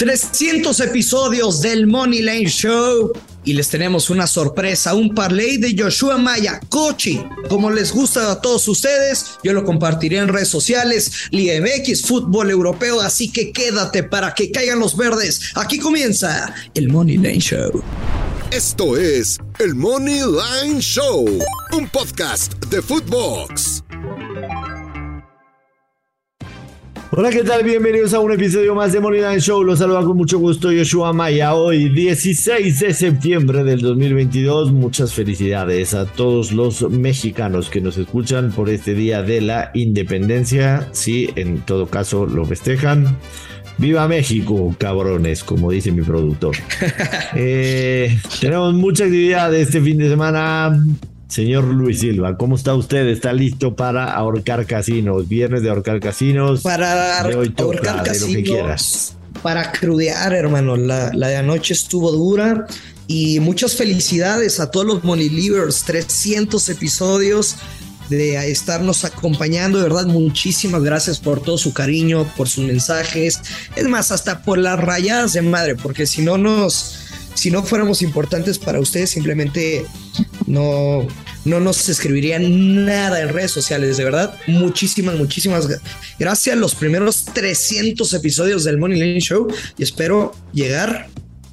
300 episodios del Money Lane Show y les tenemos una sorpresa, un parlay de Joshua Maya, Cochi, como les gusta a todos ustedes, yo lo compartiré en redes sociales, Liga MX, fútbol europeo, así que quédate para que caigan los verdes. Aquí comienza el Money Lane Show. Esto es el Money Line Show, un podcast de Footbox. Hola, ¿qué tal? Bienvenidos a un episodio más de Money Line Show. Los saluda con mucho gusto Yoshua Maya. Hoy, 16 de septiembre del 2022. Muchas felicidades a todos los mexicanos que nos escuchan por este día de la independencia. Si en todo caso lo festejan. ¡Viva México, cabrones! Como dice mi productor. Eh, tenemos mucha actividad este fin de semana. Señor Luis Silva, ¿cómo está usted? ¿Está listo para ahorcar casinos? Viernes de ahorcar casinos. Para ahorcar casinos. Para crudear, hermano. La, la, de anoche estuvo dura. Y muchas felicidades a todos los Money Leavers. 300 episodios de estarnos acompañando, de verdad, muchísimas gracias por todo su cariño, por sus mensajes, es más, hasta por las rayadas de madre, porque si no nos, si no fuéramos importantes para ustedes, simplemente no, no nos escribirían nada en redes sociales, de verdad. Muchísimas, muchísimas gracias. Los primeros 300 episodios del Money Lane Show y espero llegar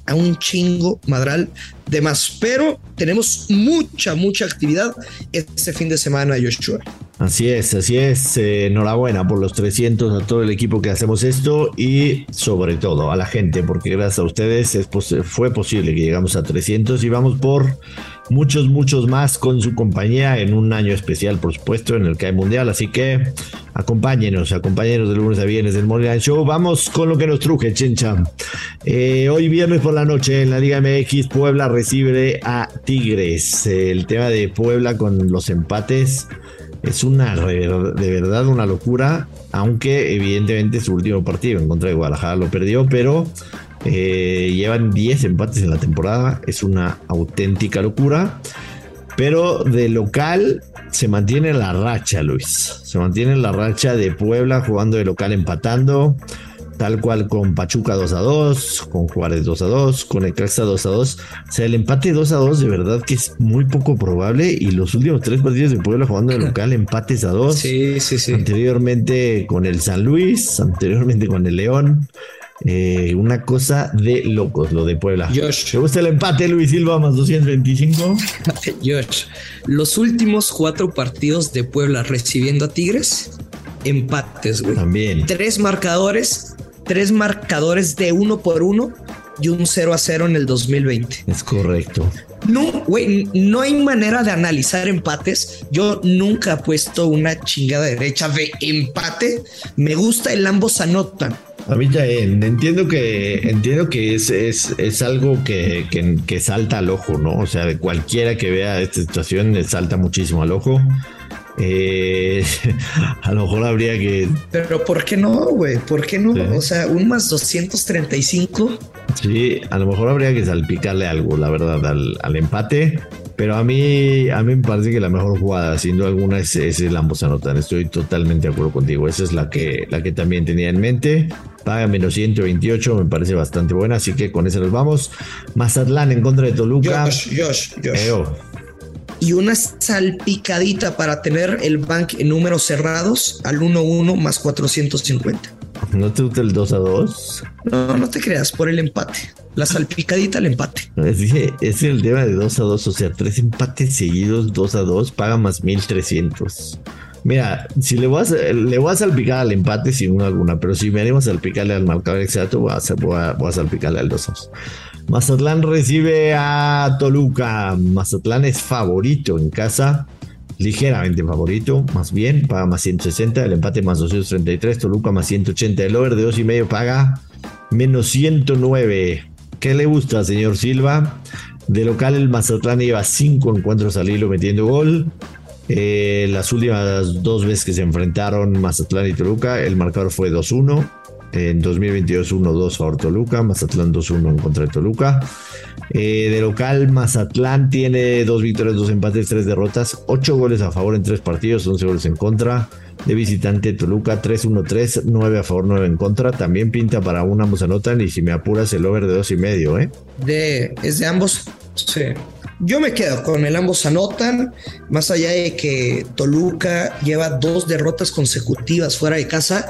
a un chingo madral de más. Pero tenemos mucha, mucha actividad este fin de semana, Joshua. Así es, así es. Eh, enhorabuena por los 300 a todo el equipo que hacemos esto y sobre todo a la gente, porque gracias a ustedes es fue posible que llegamos a 300 y vamos por muchos, muchos más con su compañía en un año especial, por supuesto, en el que hay mundial. Así que acompáñenos, acompáñenos de lunes a viernes del Morning Show. Vamos con lo que nos truje, Chencha. Eh, hoy viernes por la noche en la Liga MX, Puebla recibe a Tigres. El tema de Puebla con los empates es una de verdad una locura, aunque evidentemente su último partido en contra de Guadalajara lo perdió, pero eh, llevan 10 empates en la temporada, es una auténtica locura. Pero de local se mantiene la racha, Luis. Se mantiene la racha de Puebla jugando de local empatando tal cual con Pachuca 2 a 2, con Juárez 2 a 2, con el Caxa 2 a 2. O sea, el empate 2 a 2 de verdad que es muy poco probable y los últimos tres partidos de Puebla jugando de local empates a 2. Sí, sí, sí. Anteriormente con el San Luis, anteriormente con el León. Eh, una cosa de locos lo de Puebla. Josh. ¿Te gusta el empate, Luis Silva, más 225? Josh, los últimos cuatro partidos de Puebla recibiendo a Tigres, empates, güey. También. Tres marcadores, tres marcadores de uno por uno y un 0 a 0 en el 2020. Es correcto. No, güey, no hay manera de analizar empates. Yo nunca he puesto una chingada derecha de empate. Me gusta el ambos anotan. A mí también, entiendo que, entiendo que es, es, es algo que, que, que, salta al ojo, ¿no? O sea, de cualquiera que vea esta situación le salta muchísimo al ojo. Eh, a lo mejor habría que. Pero ¿por qué no, güey? ¿Por qué no? O sea, un más 235. Sí, a lo mejor habría que salpicarle algo, la verdad, al, empate. Pero a mí, a mí me parece que la mejor jugada, sin duda alguna, es, es el ambos anotan. Estoy totalmente de acuerdo contigo. Esa es la que, la que también tenía en mente. Paga menos 128, me parece bastante buena. Así que con eso nos vamos. Mazatlán en contra de Toluca. Josh, Josh, Josh y una salpicadita para tener el bank en números cerrados al 1-1 más 450. ¿No te gusta el 2 a 2? No, no te creas, por el empate. La salpicadita al empate. Es, es el tema de 2 a 2, o sea, tres empates seguidos, 2 a 2, paga más 1300. Mira, si le voy, a, le voy a salpicar al empate sin alguna, pero si me animo a salpicarle al marcador exacto, voy a, voy a, voy a salpicarle al 2 a 2. Mazatlán recibe a Toluca. Mazatlán es favorito en casa, ligeramente favorito, más bien, paga más 160, el empate más 233, Toluca más 180, el over de 2 y medio paga menos 109. ¿Qué le gusta, señor Silva? De local el Mazatlán lleva 5 encuentros al hilo metiendo gol. Eh, las últimas dos veces que se enfrentaron Mazatlán y Toluca, el marcador fue 2-1. En 2022 1-2 favor Toluca, Mazatlán 2-1 en contra de Toluca. Eh, de local, Mazatlán tiene dos victorias, dos empates, tres derrotas, ocho goles a favor en tres partidos, 11 goles en contra. De visitante Toluca 3-1-3, 9 a favor, 9 en contra. También pinta para un ambos anotan y si me apuras el over de dos y medio, ¿eh? De, es de ambos, sí. Yo me quedo con el ambos anotan, más allá de que Toluca lleva dos derrotas consecutivas fuera de casa,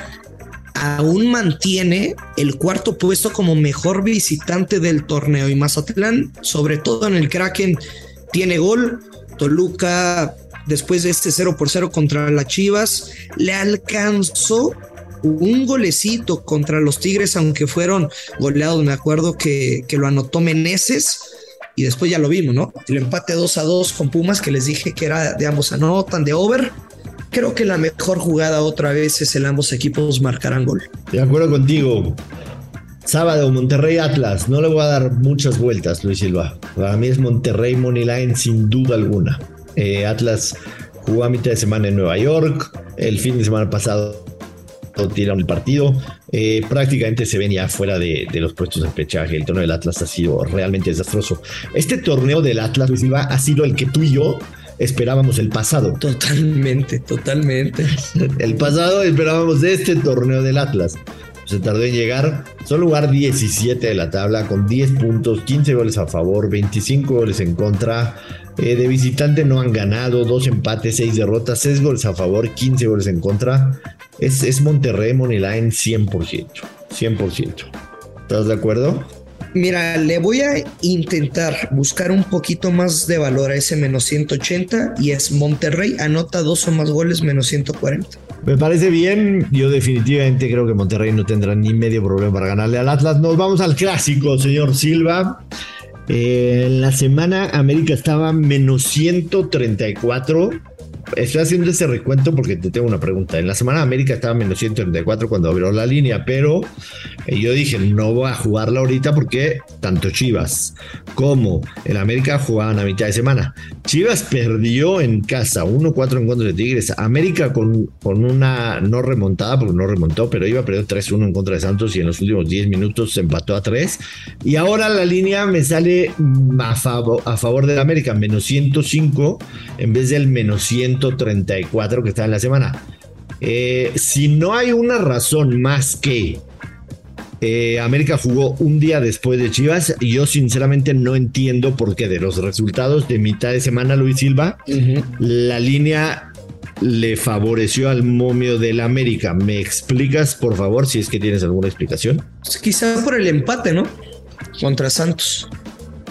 aún mantiene el cuarto puesto como mejor visitante del torneo y Mazatlán, sobre todo en el Kraken, tiene gol. Toluca, después de este 0 por 0 contra las Chivas, le alcanzó un golecito contra los Tigres, aunque fueron goleados. Me acuerdo que, que lo anotó Meneses y después ya lo vimos, ¿no? El empate 2 a 2 con Pumas, que les dije que era de ambos anotan, de over. Creo que la mejor jugada otra vez es el ambos equipos marcarán gol. De acuerdo contigo. Sábado, Monterrey Atlas. No le voy a dar muchas vueltas, Luis Silva. Para mí es Monterrey Moneyline sin duda alguna. Eh, Atlas jugó a mitad de semana en Nueva York. El fin de semana pasado tiraron el partido. Eh, prácticamente se ven ya fuera de, los puestos de pechaje. El torneo del Atlas ha sido realmente desastroso. Este torneo del Atlas, Luis Silva, ha sido el que tú y yo esperábamos el pasado. Totalmente, totalmente. el pasado esperábamos de este torneo del Atlas. Se tardó en llegar. Son lugar 17 de la tabla con 10 puntos, 15 goles a favor, 25 goles en contra. Eh, de visitante no han ganado, dos empates, seis derrotas, 6 goles a favor, 15 goles en contra. Es, es Monterrey Moneyline 100%. 100%. ¿Estás de acuerdo? Mira, le voy a intentar buscar un poquito más de valor a ese menos 180 y es Monterrey anota dos o más goles menos 140. Me parece bien. Yo definitivamente creo que Monterrey no tendrá ni medio problema para ganarle al Atlas. Nos vamos al clásico, señor Silva. Eh, en la semana América estaba menos 134 estoy haciendo ese recuento porque te tengo una pregunta. En la semana América estaba menos 134 cuando abrió la línea, pero eh, yo dije, no voy a jugarla ahorita porque tanto Chivas como el América jugaban a mitad de semana. Chivas perdió en casa 1-4 en contra de Tigres. América con, con una no remontada, porque no remontó, pero iba a perder 3-1 en contra de Santos y en los últimos 10 minutos se empató a 3. Y ahora la línea me sale a favor, a favor de América, menos 105 en vez del menos 100 134 que está en la semana. Eh, si no hay una razón más que eh, América jugó un día después de Chivas, yo sinceramente no entiendo por qué de los resultados de mitad de semana, Luis Silva, la línea le favoreció al momio del América. ¿Me explicas, por favor, si es que tienes alguna explicación? Quizá por el empate, ¿no? Contra Santos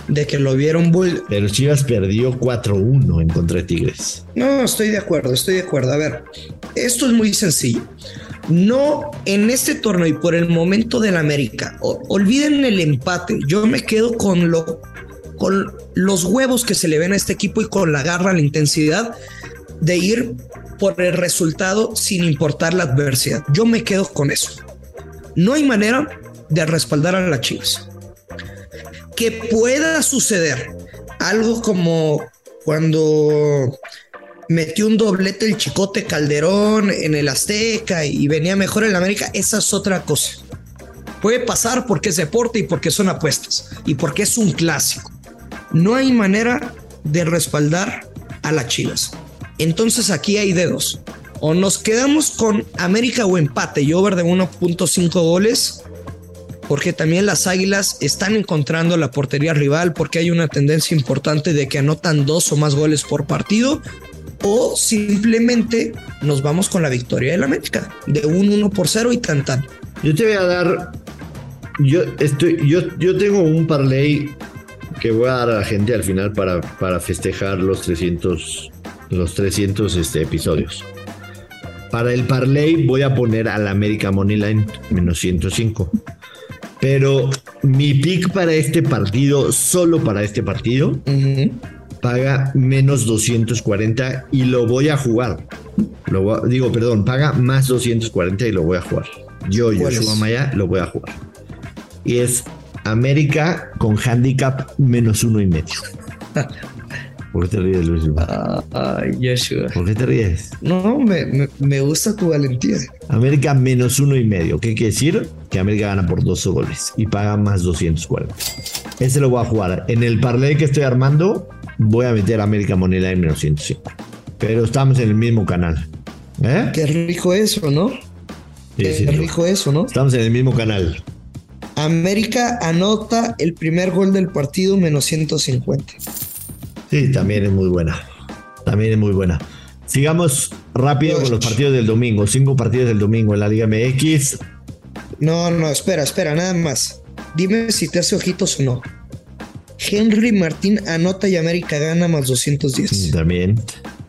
de que lo vieron bull. Pero Chivas perdió 4-1 en contra de Tigres. No, estoy de acuerdo, estoy de acuerdo. A ver, esto es muy sencillo. No en este torneo y por el momento del América. olviden el empate. Yo me quedo con lo con los huevos que se le ven a este equipo y con la garra, la intensidad de ir por el resultado sin importar la adversidad. Yo me quedo con eso. No hay manera de respaldar a las Chivas que pueda suceder algo como cuando metió un doblete el Chicote Calderón en el Azteca y venía mejor en la América, esa es otra cosa. Puede pasar porque es deporte y porque son apuestas y porque es un clásico. No hay manera de respaldar a las Chivas. Entonces aquí hay dedos. O nos quedamos con América o empate y over de 1.5 goles porque también las Águilas están encontrando la portería rival porque hay una tendencia importante de que anotan dos o más goles por partido o simplemente nos vamos con la victoria del América de un 1 por 0 y tan tan. Yo te voy a dar yo estoy yo yo tengo un parlay que voy a dar a la gente al final para, para festejar los 300 los 300 este, episodios. Para el parlay voy a poner al América Moneyline menos 105. Pero mi pick para este partido, solo para este partido, paga menos 240 y lo voy a jugar. Lo digo, perdón, paga más 240 y lo voy a jugar. Yo, Yoshua Maya, lo voy a jugar. Y es América con handicap menos uno y medio. ¿Por qué te ríes, Luis? Ay, Joshua. ¿Por qué te ríes? No, me, me, me gusta tu valentía. América menos uno y medio. ¿Qué quiere decir? Que América gana por dos goles y paga más 240. Ese lo voy a jugar. En el parlay que estoy armando, voy a meter América Moneyline menos 105. Pero estamos en el mismo canal. ¿Eh? Qué rico eso, ¿no? Qué rico eso, ¿no? Estamos en el mismo canal. América anota el primer gol del partido menos 150. Sí, también es muy buena. También es muy buena. Sigamos rápido con los partidos del domingo. Cinco partidos del domingo en la Liga MX. No, no, espera, espera, nada más. Dime si te hace ojitos o no. Henry Martín anota y América gana más 210. También,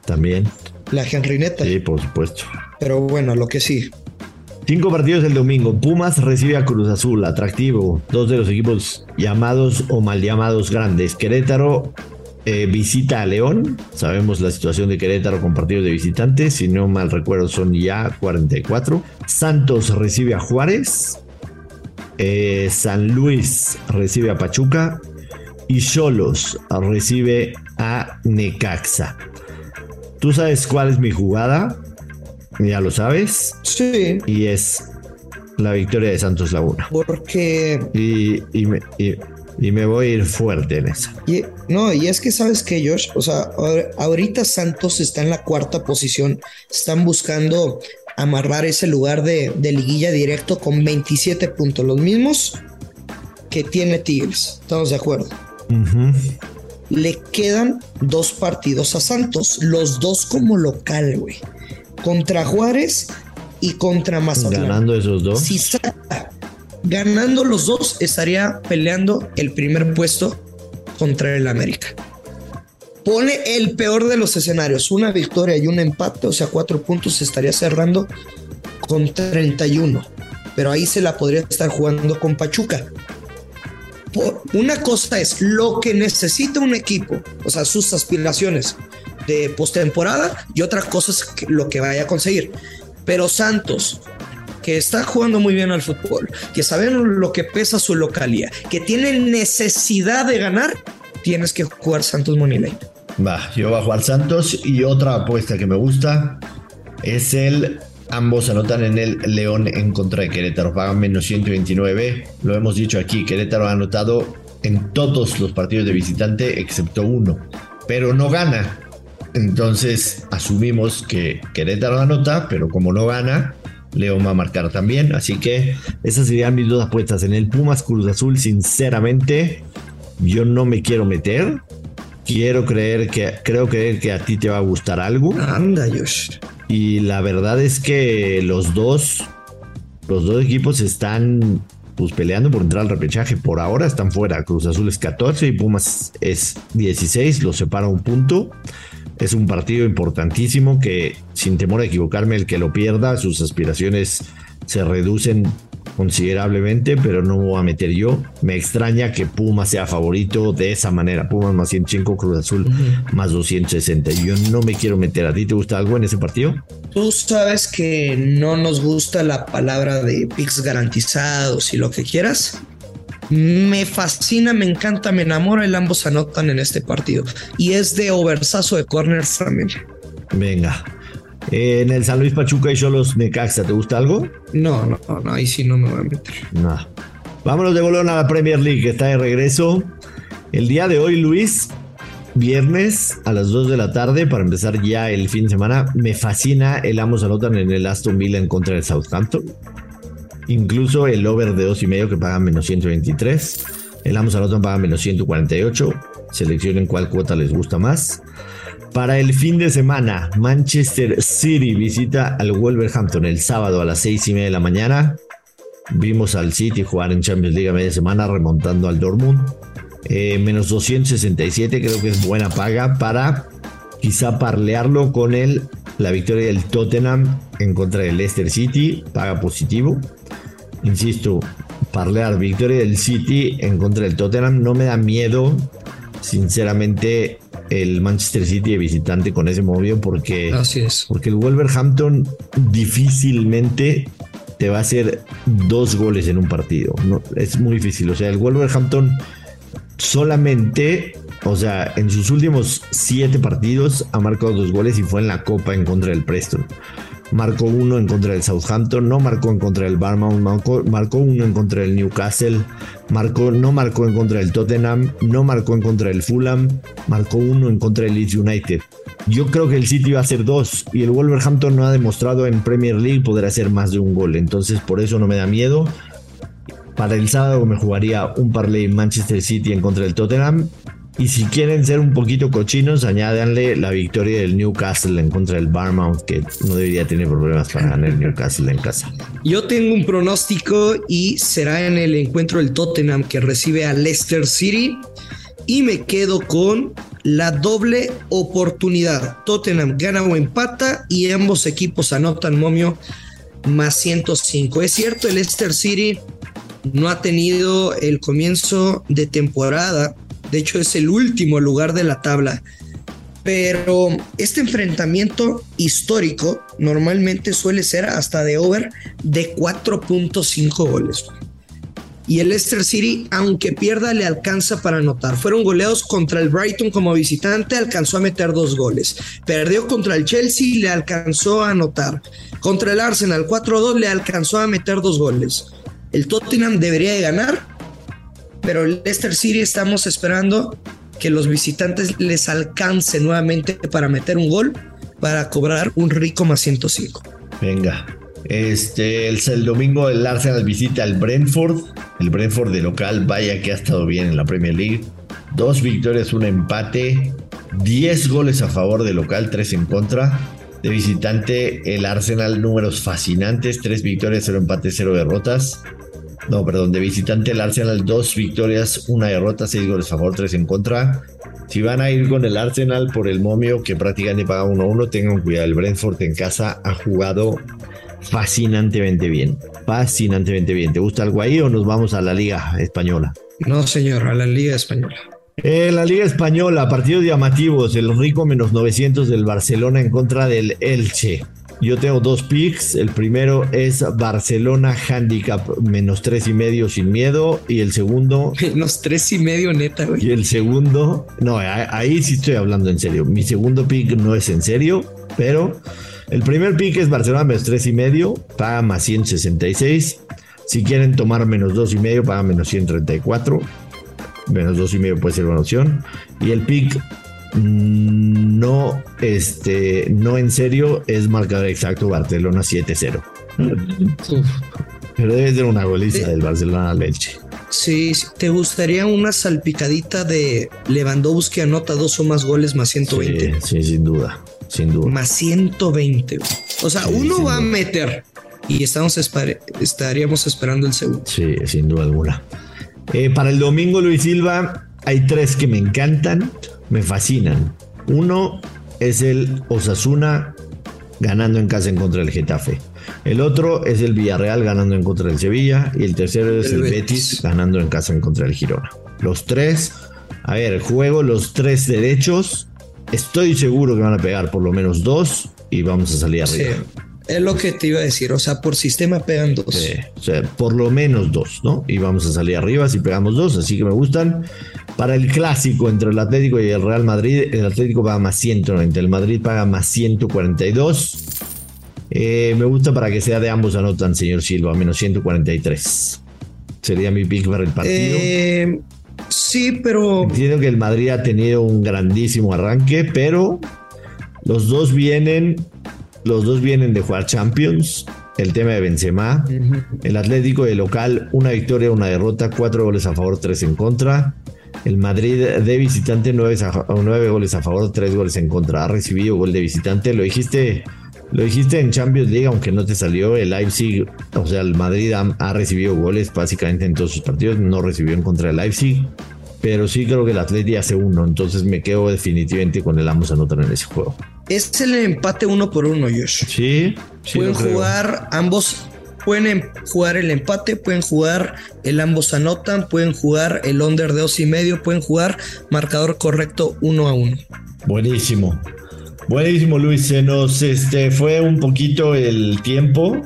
también. La Henry neta. Sí, por supuesto. Pero bueno, lo que sí. Cinco partidos del domingo. Pumas recibe a Cruz Azul, atractivo. Dos de los equipos llamados o mal llamados grandes. Querétaro eh, visita a León. Sabemos la situación de Querétaro con partidos de visitantes. Si no mal recuerdo, son ya 44. Santos recibe a Juárez. Eh, San Luis recibe a Pachuca. Y Cholos recibe a Necaxa. ¿Tú sabes cuál es mi jugada? Ya lo sabes. Sí. Y es la victoria de Santos Laguna. Porque. Y, y, me, y me voy a ir fuerte en esa. Y, no, y es que sabes que Josh, o sea, ahorita Santos está en la cuarta posición, están buscando amarrar ese lugar de, liguilla directo con 27 puntos, los mismos que tiene Tigres, estamos de acuerdo. Le quedan dos partidos a Santos, los dos como local, güey. Contra Juárez y contra Mazatlán. Ganando esos dos. Si saca ganando los dos, estaría peleando el primer puesto contra el América. Pone el peor de los escenarios, una victoria y un empate, o sea, cuatro puntos, estaría cerrando con 31. Pero ahí se la podría estar jugando con Pachuca. una cosa es lo que necesita un equipo, o sea, sus aspiraciones de postemporada, y otra cosa es lo que vaya a conseguir. Pero Santos, que está jugando muy bien al fútbol, que saben lo que pesa su localía, que tienen necesidad de ganar, tienes que jugar Santos Moneyline. Va, yo bajo al Santos y otra apuesta que me gusta es el Ambos anotan en el León en contra de Querétaro. Pagan menos 129. Lo hemos dicho aquí. Querétaro ha anotado en todos los partidos de visitante excepto uno. Pero no gana. Entonces asumimos que Querétaro anota, pero como no gana, León va a marcar también. Así que esas serían mis dos apuestas. En el Pumas Cruz Azul, sinceramente, yo no me quiero meter. Quiero creer que, creo creer que a ti te va a gustar algo. Anda, Josh. Y la verdad es que los dos, los dos equipos están pues peleando por entrar al repechaje. Por ahora están fuera. Cruz Azul es 14 y Pumas es 16. Los separa un punto. Es un partido importantísimo que, sin temor a equivocarme, el que lo pierda, sus aspiraciones se reducen considerablemente, pero no voy a meter yo. Me extraña que Puma sea favorito de esa manera. Pumas más 105, Cruz Azul más 260. Yo no me quiero meter. ¿A ti te gusta algo en ese partido? Tú sabes que no nos gusta la palabra de picks garantizados y lo que quieras. Me fascina, me encanta, me enamora. El ambos anotan en este partido. Y es de oversazo de corners también. Venga. en el San Luis Pachuca y Cholos Necaxa, ¿te gusta algo? No, no, no, ahí sí no me voy a meter. No. Vámonos de bolón a la Premier League, que está de regreso. El día de hoy, Luis, viernes a las 2 de la tarde para empezar ya el fin de semana. Me fascina el ambos anotan en el Aston Villa en contra del Southampton. Incluso el over de dos y medio que paga menos 123. El Amos Anotan paga menos 148. Seleccionen cuál cuota les gusta más. Para el fin de semana, Manchester City visita al Wolverhampton el sábado a las seis y media de la mañana. Vimos al City jugar en Champions League a media semana remontando al Dortmund. Eh, menos 267 creo que es buena paga para quizá parlearlo con el, la victoria del Tottenham en contra del Leicester City. Paga positivo insisto, parlear victoria del City en contra del Tottenham no me da miedo, sinceramente, el Manchester City de visitante con ese movimiento porque, Así es. porque el Wolverhampton difícilmente te va a hacer dos goles en un partido. No, es muy difícil. O sea, el Wolverhampton solamente, o sea, en sus últimos siete partidos ha marcado dos goles y fue en la Copa en contra del Preston. Marcó uno en contra del Southampton, no marcó en contra del Barmouth, marcó, uno en contra del Newcastle, marcó, no marcó en contra del Tottenham, no marcó en contra del Fulham, marcó uno en contra del Leeds United. Yo creo que el City va a hacer dos y el Wolverhampton no ha demostrado en Premier League poder hacer más de un gol, entonces por eso no me da miedo. Para el sábado me jugaría un parlay Manchester City en contra del Tottenham y si quieren ser un poquito cochinos, añádanle la victoria del Newcastle en contra del Barmouth, que no debería tener problemas para ganar el Newcastle en casa. Yo tengo un pronóstico y será en el encuentro del Tottenham que recibe a Leicester City. Y me quedo con la doble oportunidad. Tottenham gana o empata y ambos equipos anotan momio más 105. Es cierto, el Leicester City no ha tenido el comienzo de temporada de hecho, es el último lugar de la tabla. Pero este enfrentamiento histórico normalmente suele ser hasta de over de 4.5 goles. Y el Leicester City, aunque pierda, le alcanza para anotar. Fueron goleados contra el Brighton como visitante, alcanzó a meter dos goles. Perdió contra el Chelsea, le alcanzó a anotar. Contra el Arsenal 4-2, le alcanzó a meter dos goles. El Tottenham debería de ganar, pero Leicester City estamos esperando que los visitantes les alcance nuevamente para meter un gol para cobrar un rico más 105. Venga. Este, el, el domingo el Arsenal visita al Brentford. El Brentford de local, vaya que ha estado bien en la Premier League. Dos victorias, un empate. 10 goles a favor de local, 3 en contra. De visitante, el Arsenal, números fascinantes: 3 victorias, 0 empates, 0 derrotas. No, perdón, de visitante el Arsenal, dos victorias, una derrota, seis goles a favor, tres en contra. Si van a ir con el Arsenal por el momio que prácticamente paga 1-1, tengan cuidado. El Brentford en casa ha jugado fascinantemente bien. Fascinantemente bien. ¿Te gusta algo ahí o nos vamos a la Liga Española? No, señor, a la Liga Española. En la Liga Española, partidos llamativos. El Rico menos 900 del Barcelona en contra del Elche. Yo tengo dos picks. El primero es Barcelona Handicap menos tres y medio sin miedo. Y el segundo. Menos tres y medio, neta, güey. Y el segundo. No, ahí sí estoy hablando en serio. Mi segundo pick no es en serio, pero el primer pick es Barcelona menos tres y medio. Paga más 166. Si quieren tomar menos dos y medio, paga menos 134. Menos dos y medio puede ser una opción. Y el pick no, este, no en serio, es marcador exacto Barcelona 7-0. Pero debe ser una goliza del Barcelona Leche. Sí, ¿te gustaría una salpicadita de Lewandowski anota dos o más goles más 120? Sí, sin duda, sin duda. Más 120. O sea, uno va a meter y estamos estaríamos esperando el segundo. Sí, sin duda alguna. Eh, para el domingo, Luis Silva, hay tres que me encantan me fascinan. Uno es el Osasuna ganando en casa en contra del Getafe. El otro es el Villarreal ganando en contra del Sevilla. Y el tercero es el, Betis. ganando en casa en contra del Girona. Los tres, a ver, juego los tres derechos. Estoy seguro que van a pegar por lo menos dos y vamos a salir arriba. Es lo que te iba a decir, o sea, por sistema pegan dos. o sea, por lo menos dos, ¿no? Y vamos a salir arriba si pegamos dos, así que me gustan. Para el clásico entre el Atlético y el Real Madrid, el Atlético paga más 190, el Madrid paga más 142. Eh, me gusta para que sea de ambos anotan, señor Silva, menos 143. Sería mi pick para el partido. Eh, sí, pero. Entiendo que el Madrid ha tenido un grandísimo arranque, pero los dos vienen. Los dos vienen de jugar Champions. El tema de Benzema. El Atlético de local, una victoria, una derrota, cuatro goles a favor, tres en contra. El Madrid de visitante, nueve, nueve goles a favor, tres goles en contra. Ha recibido gol de visitante. Lo dijiste, lo dijiste en Champions League, aunque no te salió. El Leipzig, o sea, el Madrid ha, recibido goles básicamente en todos sus partidos. No recibió en contra del Leipzig. Pero sí creo que el Atleti hace uno. Entonces me quedo definitivamente con el ambos anotan en ese juego. Es el empate uno por uno, Josh. Sí. sí Pueden jugar ambos pueden em, jugar el empate, pueden jugar el ambos anotan, pueden jugar el under de dos y medio, pueden jugar marcador correcto uno a uno. Buenísimo. Buenísimo, Luis. Se nos este, fue un poquito el tiempo.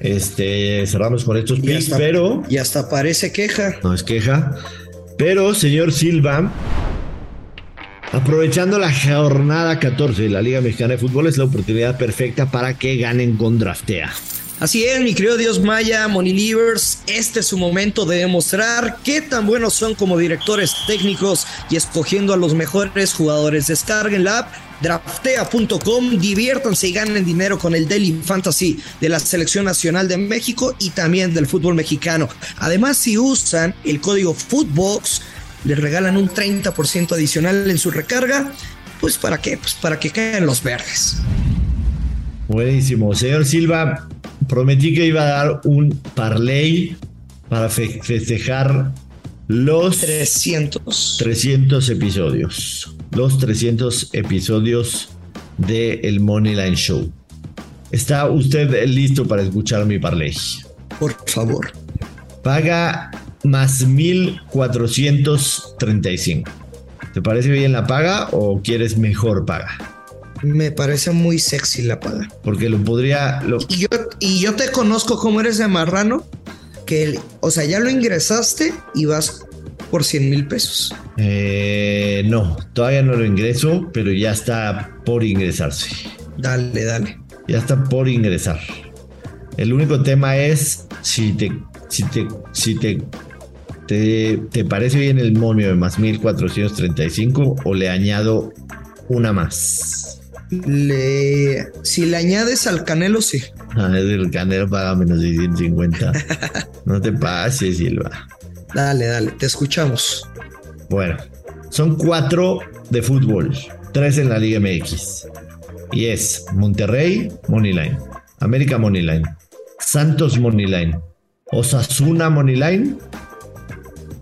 Este, cerramos con estos picks, pero. Y hasta parece queja. No es queja. Pero, señor Silva, Aprovechando la jornada 14 de la Liga Mexicana de Fútbol es la oportunidad perfecta para que ganen con Draftea. Así es, mi querido Dios Maya, Monilivers, este es su momento de demostrar qué tan buenos son como directores técnicos y escogiendo a los mejores jugadores. Descarguen la app draftea.com, diviértanse y ganen dinero con el Daily Fantasy de la Selección Nacional de México y también del fútbol mexicano. Además, si usan el código Footbox, les regalan un 30% adicional en su recarga. Pues para qué? Pues para que caigan los verdes. Buenísimo. Señor Silva, prometí que iba a dar un parlay para festejar los 300. 300 episodios. Los 300 episodios de el Moneyline Show. ¿Está usted listo para escuchar mi parlay? Por favor. Paga más 1435. ¿Te parece bien la paga o quieres mejor paga? Me parece muy sexy la paga. Porque lo podría. Y, yo, y yo te conozco como eres de marrano. Que, o sea, ya lo ingresaste y vas por 100 mil pesos. Eh, no, todavía no lo ingreso, pero ya está por ingresarse. Dale, dale. Ya está por ingresar. El único tema es si te, si te, si te, te, te parece bien el momio de más 1435 o le añado una más. Le, si le añades al Canelo, sí. Ah, el Canelo paga menos de 150. no te pases, Silva. Dale, dale, te escuchamos. Bueno, son cuatro de fútbol, tres en la Liga MX. Y es Monterrey, Moneyline, América Moneyline, Santos Moneyline, Osasuna Moneyline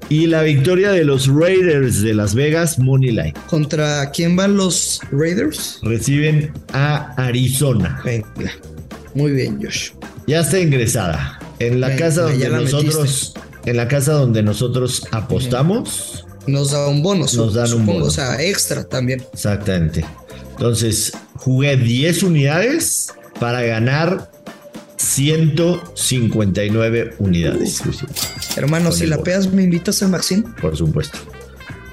y la victoria de los Raiders de Las Vegas, Moneyline. ¿Contra quién van los Raiders? Reciben a Arizona. Venga. Muy bien, Josh. Ya está ingresada. En la casa donde nosotros. En la casa donde nosotros apostamos. Nos da un bono, nos dan un bono. O sea, extra también. Exactamente. Entonces, jugué 10 unidades para ganar 159 unidades. Hermano, si la peas, ¿me invitas a Maxim? Por supuesto.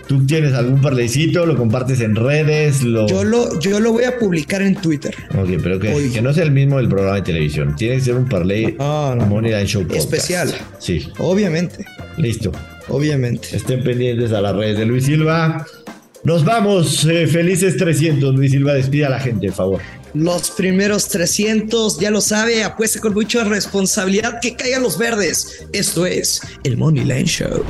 ¿Tú tienes algún parlecito? ¿Lo compartes en redes? Lo... Yo, lo, yo lo voy a publicar en Twitter. Ok, pero que, que no sea el mismo del programa de televisión. Tiene que ser un parlay no, no, Moneyline Show Podcast. Especial. Sí. Obviamente. Listo. Obviamente. Estén pendientes a las redes de Luis Silva. Nos vamos. Eh, felices 300. Luis Silva, despide a la gente, por favor. Los primeros 300, ya lo sabe, apueste con mucha responsabilidad que caigan los verdes. Esto es el Money Line Show.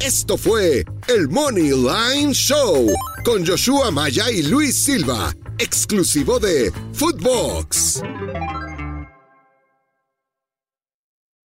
Esto fue el Money Line Show con Joshua Maya y Luis Silva, exclusivo de Footbox.